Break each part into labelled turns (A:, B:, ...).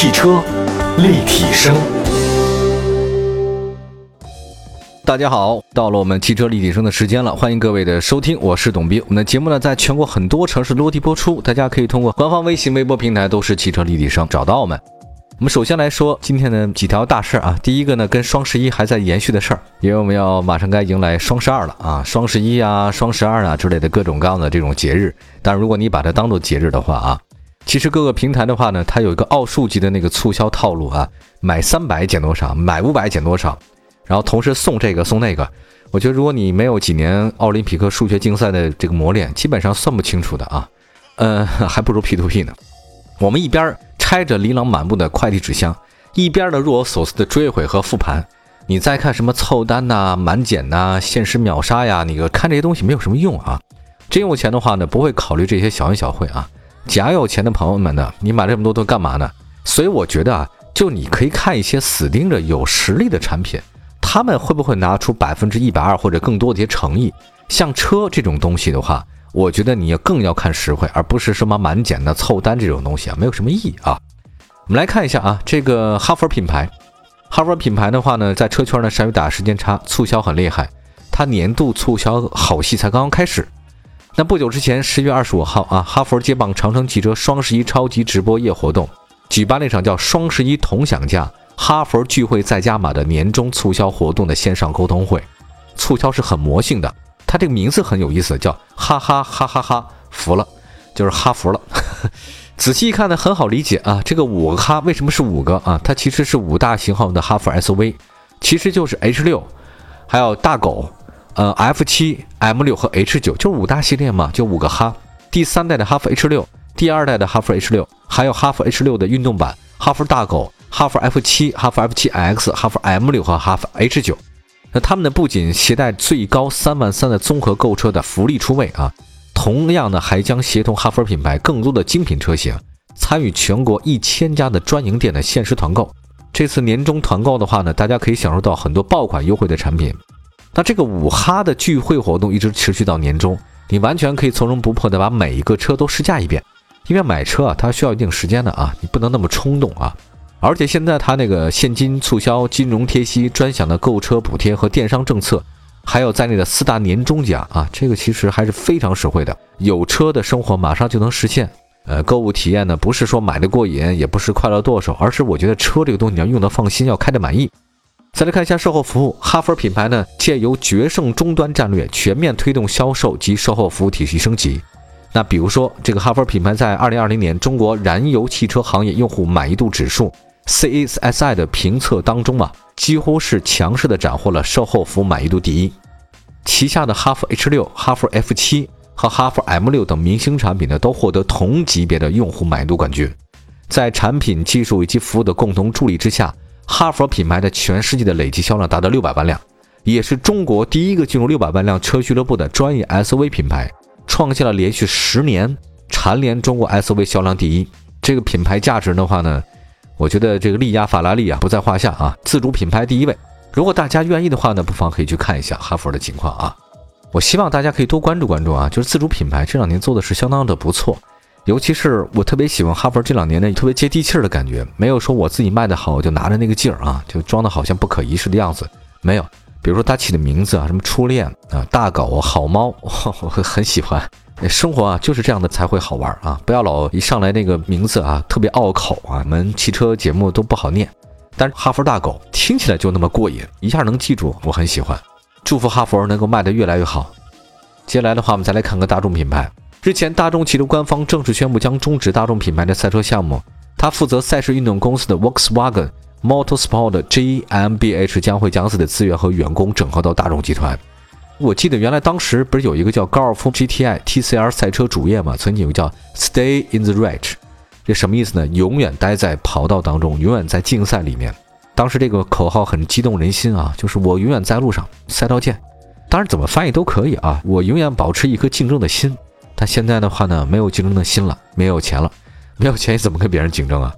A: 汽车立体声，
B: 大家好，到了我们汽车立体声的时间了，欢迎各位的收听，我是董斌。我们的节目呢，在全国很多城市落地播出，大家可以通过官方微信、微博平台都是汽车立体声找到我们。我们首先来说今天的几条大事啊，第一个呢，跟双十一还在延续的事儿，因为我们要马上该迎来双十二了啊，双十一啊、双十二啊之类的各种各样的这种节日。但如果你把它当做节日的话啊，其实各个平台的话呢，它有一个奥数级的那个促销套路啊，买三百减多少，买五百减多少，然后同时送这个送那个。我觉得如果你没有几年奥林匹克数学竞赛的这个磨练，基本上算不清楚的啊，呃，还不如 P to P 呢。我们一边。拆着琳琅满目的快递纸箱，一边的若有所思的追悔和复盘。你再看什么凑单呐、满减呐、限时秒杀呀，你看这些东西没有什么用啊。真有钱的话呢，不会考虑这些小恩小惠啊。假有钱的朋友们呢，你买这么多都干嘛呢？所以我觉得啊，就你可以看一些死盯着有实力的产品，他们会不会拿出百分之一百二或者更多的一些诚意？像车这种东西的话。我觉得你要更要看实惠，而不是什么满减的凑单这种东西啊，没有什么意义啊。我们来看一下啊，这个哈佛品牌，哈佛品牌的话呢，在车圈呢善于打时间差，促销很厉害。它年度促销好戏才刚刚开始。那不久之前，十月二十五号啊，哈佛接棒长城汽车双十一超级直播夜活动，举办了一场叫“双十一同享价，哈佛聚会再加码”的年终促销活动的线上沟通会。促销是很魔性的。它这个名字很有意思，叫哈哈哈哈哈服了，就是哈服了。仔细一看呢，很好理解啊。这个五个哈为什么是五个啊？它其实是五大型号的哈弗 SUV，其实就是 H 六，还有大狗，呃 F 七、M 六和 H 九，就是五大系列嘛，就五个哈。第三代的哈弗 H 六，第二代的哈弗 H 六，还有哈弗 H 六的运动版，哈弗大狗、哈弗 F 七、哈弗 F 七 X、哈弗 M 六和哈弗 H 九。那他们呢，不仅携带最高三万三的综合购车的福利出位啊，同样呢，还将协同哈弗品牌更多的精品车型参与全国一千家的专营店的限时团购。这次年终团购的话呢，大家可以享受到很多爆款优惠的产品。那这个五哈的聚会活动一直持续到年终，你完全可以从容不迫的把每一个车都试驾一遍，因为买车啊，它需要一定时间的啊，你不能那么冲动啊。而且现在它那个现金促销、金融贴息、专享的购车补贴和电商政策，还有在内的四大年终奖啊，这个其实还是非常实惠的。有车的生活马上就能实现。呃，购物体验呢，不是说买的过瘾，也不是快乐剁手，而是我觉得车这个东西你要用的放心，要开的满意。再来看一下售后服务，哈弗品牌呢，借由决胜终端战略，全面推动销售及售后服务体系升级。那比如说，这个哈弗品牌在二零二零年中国燃油汽车行业用户满意度指数。CASI 的评测当中啊，几乎是强势的斩获了售后服务满意度第一。旗下的哈弗 H 六、哈弗 F 七和哈弗 M 六等明星产品呢，都获得同级别的用户满意度冠军。在产品技术以及服务的共同助力之下，哈弗品牌的全世界的累计销量达到六百万辆，也是中国第一个进入六百万辆车俱乐部的专业 SUV 品牌，创下了连续十年蝉联中国 SUV 销量第一。这个品牌价值的话呢？我觉得这个力压法拉利啊不在话下啊，自主品牌第一位。如果大家愿意的话呢，不妨可以去看一下哈弗的情况啊。我希望大家可以多关注关注啊，就是自主品牌这两年做的是相当的不错，尤其是我特别喜欢哈弗这两年的特别接地气儿的感觉，没有说我自己卖的好我就拿着那个劲儿啊，就装的好像不可一世的样子，没有。比如说他起的名字啊，什么初恋啊、大狗、好猫，我很喜欢。生活啊就是这样的才会好玩啊！不要老一上来那个名字啊特别拗口啊，我们汽车节目都不好念。但是哈弗大狗听起来就那么过瘾，一下能记住，我很喜欢。祝福哈弗能够卖得越来越好。接下来的话，我们再来看个大众品牌。日前，大众汽车官方正式宣布将终止大众品牌的赛车项目，它负责赛事运动公司的 Volkswagen Motorsport GmbH 将会将自己的资源和员工整合到大众集团。我记得原来当时不是有一个叫高尔夫 GTI TCR 赛车主页吗？曾经有个叫 Stay in the Race，这什么意思呢？永远待在跑道当中，永远在竞赛里面。当时这个口号很激动人心啊，就是我永远在路上，赛道见。当然怎么翻译都可以啊，我永远保持一颗竞争的心。但现在的话呢，没有竞争的心了，没有钱了，没有钱你怎么跟别人竞争啊？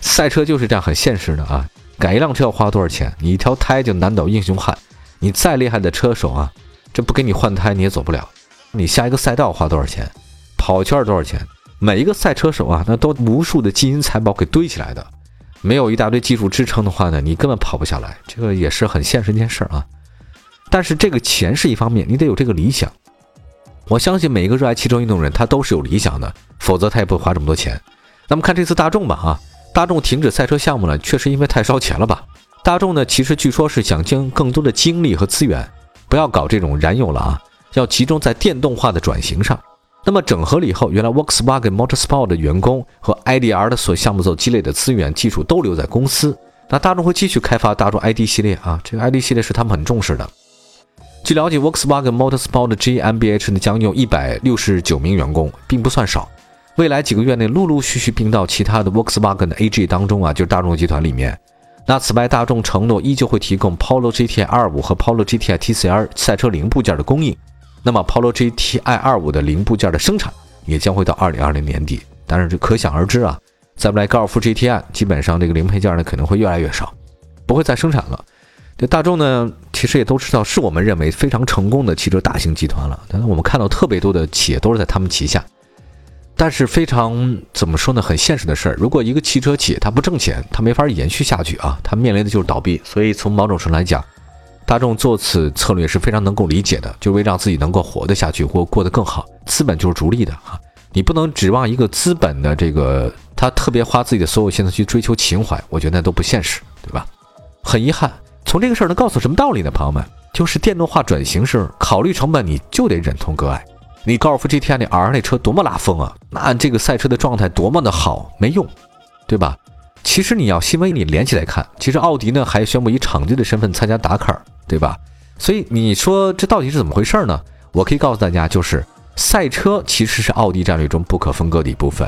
B: 赛车就是这样很现实的啊，改一辆车要花多少钱？你一条胎就难倒英雄汉，你再厉害的车手啊！这不给你换胎你也走不了，你下一个赛道花多少钱，跑圈多少钱？每一个赛车手啊，那都无数的金银财宝给堆起来的。没有一大堆技术支撑的话呢，你根本跑不下来，这个也是很现实一件事儿啊。但是这个钱是一方面，你得有这个理想。我相信每一个热爱汽车运动人，他都是有理想的，否则他也不会花这么多钱。那么看这次大众吧，啊，大众停止赛车项目呢，确实因为太烧钱了吧？大众呢，其实据说是想将更多的精力和资源，不要搞这种燃油了啊，要集中在电动化的转型上。那么整合了以后，原来 Volkswagen Motorsport 的员工和 IDR 的所项目所积累的资源技术都留在公司，那大众会继续开发大众 ID 系列啊，这个 ID 系列是他们很重视的。据了解，Volkswagen Motorsport GmbH 呢将用一百六十九名员工，并不算少。未来几个月内，陆陆续续并到其他的 Volkswagen 的 AG 当中啊，就是大众集团里面。那此外，大众承诺依旧会提供 Polo GTI 2.5和 Polo GTI TCR 赛车零部件的供应。那么 Polo GTI 2.5的零部件的生产也将会到2020年底。当然，这可想而知啊，在未来高尔夫 GTI 基本上这个零配件呢可能会越来越少，不会再生产了。这大众呢，其实也都知道，是我们认为非常成功的汽车大型集团了。但是我们看到特别多的企业都是在他们旗下。但是非常怎么说呢？很现实的事儿，如果一个汽车企业它不挣钱，它没法延续下去啊，它面临的就是倒闭。所以从某种程度来讲，大众做此策略是非常能够理解的，就为让自己能够活得下去或过得更好。资本就是逐利的啊，你不能指望一个资本的这个他特别花自己的所有心思去追求情怀，我觉得那都不现实，对吧？很遗憾。从这个事儿能告诉什么道理呢？朋友们，就是电动化转型是考虑成本，你就得忍痛割爱。你高尔夫 GTI 那 R 那车多么拉风啊，那这个赛车的状态多么的好，没用，对吧？其实你要新闻你连起来看，其实奥迪呢还宣布以场地的身份参加达喀尔，对吧？所以你说这到底是怎么回事呢？我可以告诉大家，就是赛车其实是奥迪战略中不可分割的一部分，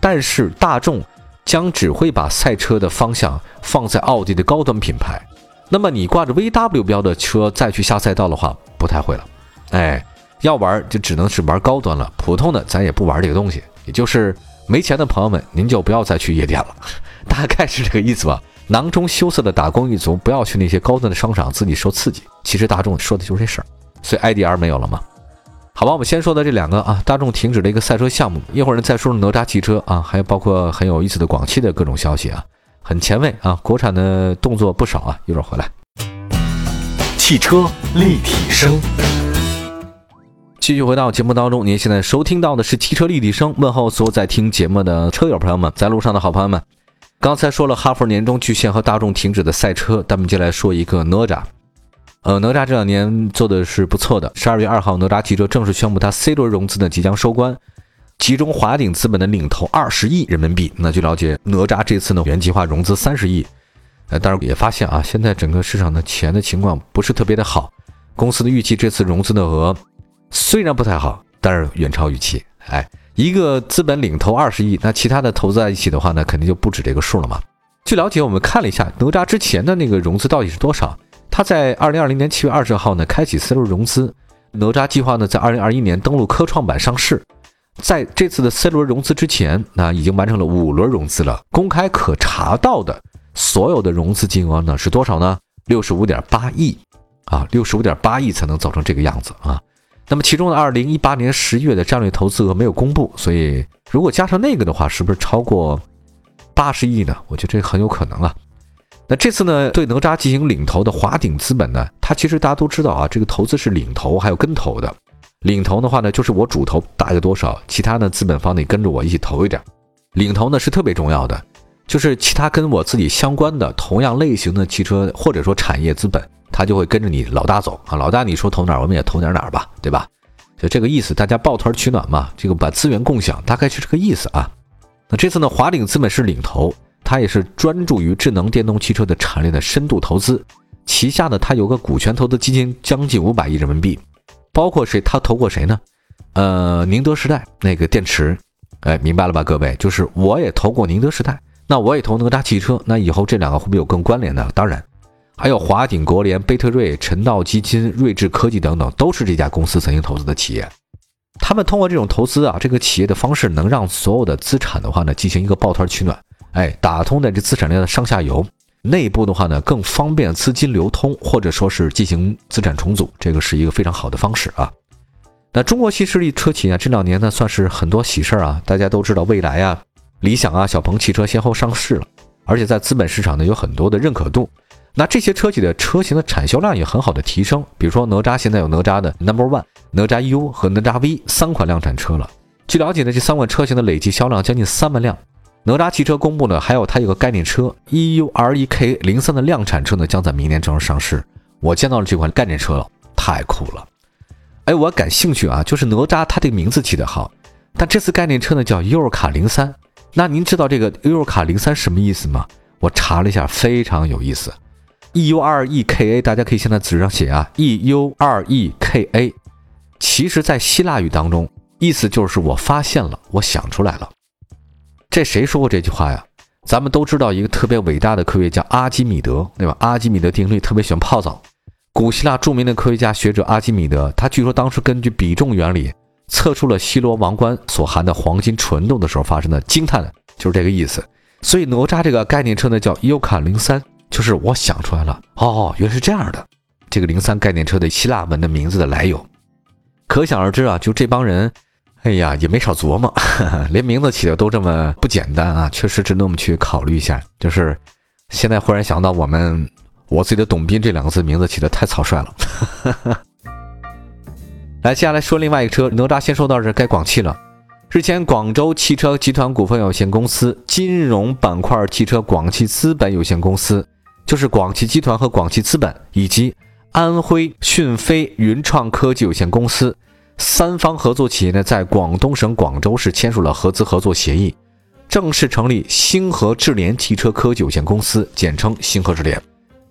B: 但是大众将只会把赛车的方向放在奥迪的高端品牌。那么你挂着 VW 标的车再去下赛道的话，不太会了。哎，要玩就只能是玩高端了，普通的咱也不玩这个东西。也就是没钱的朋友们，您就不要再去夜店了，大概是这个意思吧。囊中羞涩的打工一族，不要去那些高端的商场自己受刺激。其实大众说的就是这事儿，所以 IDR 没有了吗？好吧，我们先说的这两个啊，大众停止了一个赛车项目，一会儿呢再说说哪吒汽车啊，还有包括很有意思的广汽的各种消息啊。很前卫啊，国产的动作不少啊，一会儿回来。
A: 汽车立体声，
B: 继续回到节目当中，您现在收听到的是汽车立体声。问候所有在听节目的车友朋友们，在路上的好朋友们。刚才说了哈佛年终巨献和大众停止的赛车，咱们就来说一个哪吒。呃，哪吒这两年做的是不错的。十二月二号，哪吒汽车正式宣布，它 C 轮融资呢即将收官。其中华鼎资本的领投二十亿人民币。那据了解，哪吒这次呢原计划融资三十亿。呃，当然也发现啊，现在整个市场的钱的情况不是特别的好。公司的预期这次融资的额虽然不太好，但是远超预期。哎，一个资本领投二十亿，那其他的投资在一起的话呢，肯定就不止这个数了嘛。据了解，我们看了一下哪吒之前的那个融资到底是多少。他在二零二零年七月二十号呢开启 C 轮融资，哪吒计划呢在二零二一年登陆科创板上市。在这次的 C 轮融资之前，那已经完成了五轮融资了。公开可查到的所有的融资金额呢是多少呢？六十五点八亿啊，六十五点八亿才能造成这个样子啊。那么其中的二零一八年十月的战略投资额没有公布，所以如果加上那个的话，是不是超过八十亿呢？我觉得这很有可能啊。那这次呢，对哪吒进行领投的华鼎资本呢，它其实大家都知道啊，这个投资是领投还有跟投的。领投的话呢，就是我主投大概多少，其他的资本方得跟着我一起投一点。领投呢是特别重要的，就是其他跟我自己相关的同样类型的汽车或者说产业资本，他就会跟着你老大走啊。老大你说投哪儿，我们也投点哪儿吧，对吧？就这个意思，大家抱团取暖嘛，这个把资源共享，大概是这个意思啊。那这次呢，华鼎资本是领投，它也是专注于智能电动汽车的产业的深度投资，旗下呢它有个股权投资基金，将近五百亿人民币。包括谁？他投过谁呢？呃，宁德时代那个电池，哎，明白了吧，各位？就是我也投过宁德时代，那我也投哪吒汽车，那以后这两个会不会有更关联的？当然，还有华鼎、国联、贝特瑞、陈道基金、睿智科技等等，都是这家公司曾经投资的企业。他们通过这种投资啊，这个企业的方式能让所有的资产的话呢，进行一个抱团取暖，哎，打通的这资产链的上下游。内部的话呢，更方便资金流通，或者说是进行资产重组，这个是一个非常好的方式啊。那中国新势力车企啊，这两年呢算是很多喜事儿啊。大家都知道，蔚来啊、理想啊、小鹏汽车先后上市了。而且在资本市场呢有很多的认可度。那这些车企的车型的产销量也很好的提升，比如说哪吒现在有哪吒的 Number One、哪吒 U 和哪吒 V 三款量产车了。据了解呢，这三款车型的累计销量将近三万辆。哪吒汽车公布呢，还有它有个概念车 EUREK 零三的量产车呢，将在明年正式上市。我见到了这款概念车了，太酷了！哎，我感兴趣啊，就是哪吒它这个名字起得好，但这次概念车呢叫优尔卡零三。那您知道这个优尔卡零三什么意思吗？我查了一下，非常有意思。E U R E K A，大家可以先在纸上写啊。E U R E K A，其实，在希腊语当中，意思就是我发现了，我想出来了。这谁说过这句话呀？咱们都知道一个特别伟大的科学家阿基米德，对吧？阿基米德定律特别喜欢泡澡。古希腊著名的科学家学者阿基米德，他据说当时根据比重原理测出了希罗王冠所含的黄金纯度的时候发生的惊叹，就是这个意思。所以哪吒这个概念车呢，叫优卡零三。就是我想出来了哦，原来是这样的，这个零三概念车的希腊文的名字的来由，可想而知啊，就这帮人，哎呀，也没少琢磨，连名字起的都这么不简单啊，确实值得我们去考虑一下。就是现在忽然想到，我们我自己的董斌这两个字名字起的太草率了。来，接下来说另外一个车，哪吒先说到这该广汽了。日前，广州汽车集团股份有限公司金融板块汽车广汽资本有限公司。就是广汽集团和广汽资本以及安徽讯飞云创科技有限公司三方合作企业呢，在广东省广州市签署了合资合作协议，正式成立星河智联汽车科技有限公司，简称星河智联。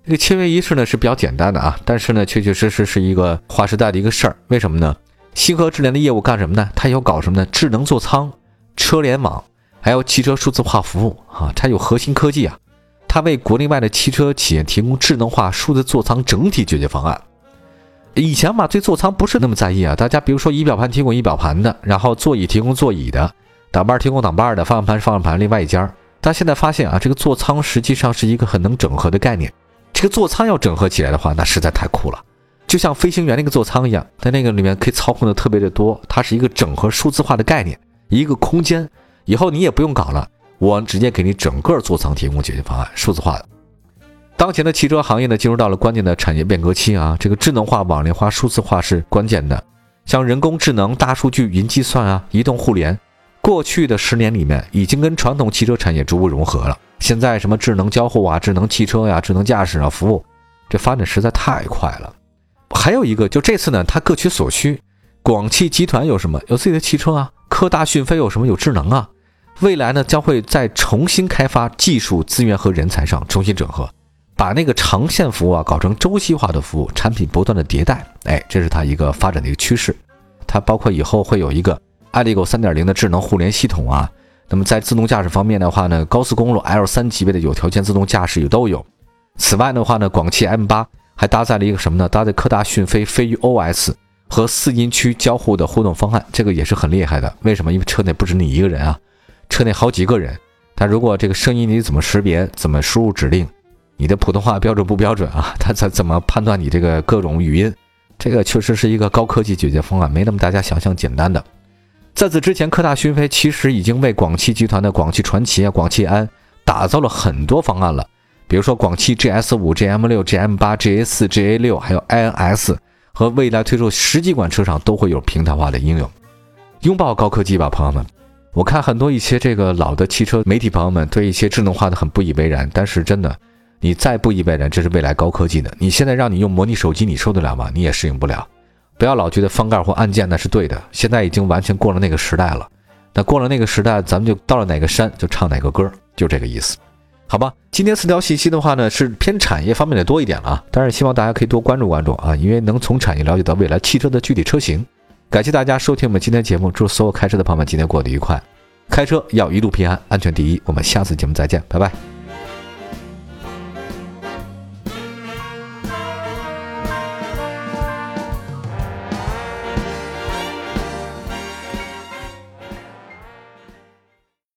B: 这个签约仪式呢是比较简单的啊，但是呢，确确实实是一个划时代的一个事儿。为什么呢？星河智联的业务干什么呢？它要搞什么呢？智能座舱、车联网，还有汽车数字化服务啊，它有核心科技啊。它为国内外的汽车企业提供智能化数字座舱整体解决方案。以前嘛，对座舱不是那么在意啊。大家比如说，仪表盘提供仪表盘的，然后座椅提供座椅的，挡把提供挡把的，方向盘是方向盘另外一家。但现在发现啊，这个座舱实际上是一个很能整合的概念。这个座舱要整合起来的话，那实在太酷了。就像飞行员那个座舱一样，在那个里面可以操控的特别的多。它是一个整合数字化的概念，一个空间。以后你也不用搞了。我直接给你整个座舱提供解决方案，数字化的。当前的汽车行业呢，进入到了关键的产业变革期啊，这个智能化、网联化、数字化是关键的。像人工智能、大数据、云计算啊、移动互联，过去的十年里面已经跟传统汽车产业逐步融合了。现在什么智能交互啊、智能汽车呀、智能驾驶啊、服务，这发展实在太快了。还有一个，就这次呢，它各取所需。广汽集团有什么？有自己的汽车啊。科大讯飞有什么？有智能啊。未来呢，将会在重新开发技术资源和人才上重新整合，把那个长线服务啊搞成周期化的服务，产品不断的迭代，哎，这是它一个发展的一个趋势。它包括以后会有一个爱立狗三点零的智能互联系统啊。那么在自动驾驶方面的话呢，高速公路 L 三级别的有条件自动驾驶也都有。此外的话呢，广汽 M 八还搭载了一个什么呢？搭载科大讯飞飞鱼 OS 和四音区交互的互动方案，这个也是很厉害的。为什么？因为车内不止你一个人啊。车内好几个人，他如果这个声音你怎么识别，怎么输入指令，你的普通话标准不标准啊？他怎怎么判断你这个各种语音？这个确实是一个高科技解决方案，没那么大家想象简单的。在此之前，科大讯飞其实已经为广汽集团的广汽传祺啊、广汽安打造了很多方案了，比如说广汽 GS 五、GM 六、GM 八、GA 四、GA 六，还有 INS 和未来推出十几款车上都会有平台化的应用，拥抱高科技吧，朋友们。我看很多一些这个老的汽车媒体朋友们对一些智能化的很不以为然，但是真的，你再不以为人，这是未来高科技的。你现在让你用模拟手机，你受得了吗？你也适应不了。不要老觉得翻盖或按键那是对的，现在已经完全过了那个时代了。那过了那个时代，咱们就到了哪个山就唱哪个歌，就这个意思，好吧？今天四条信息的话呢，是偏产业方面的多一点了啊，但是希望大家可以多关注关注啊，因为能从产业了解到未来汽车的具体车型。感谢大家收听我们今天节目，祝所有开车的朋友们今天过得愉快，开车要一路平安，安全第一。我们下次节目再见，拜拜。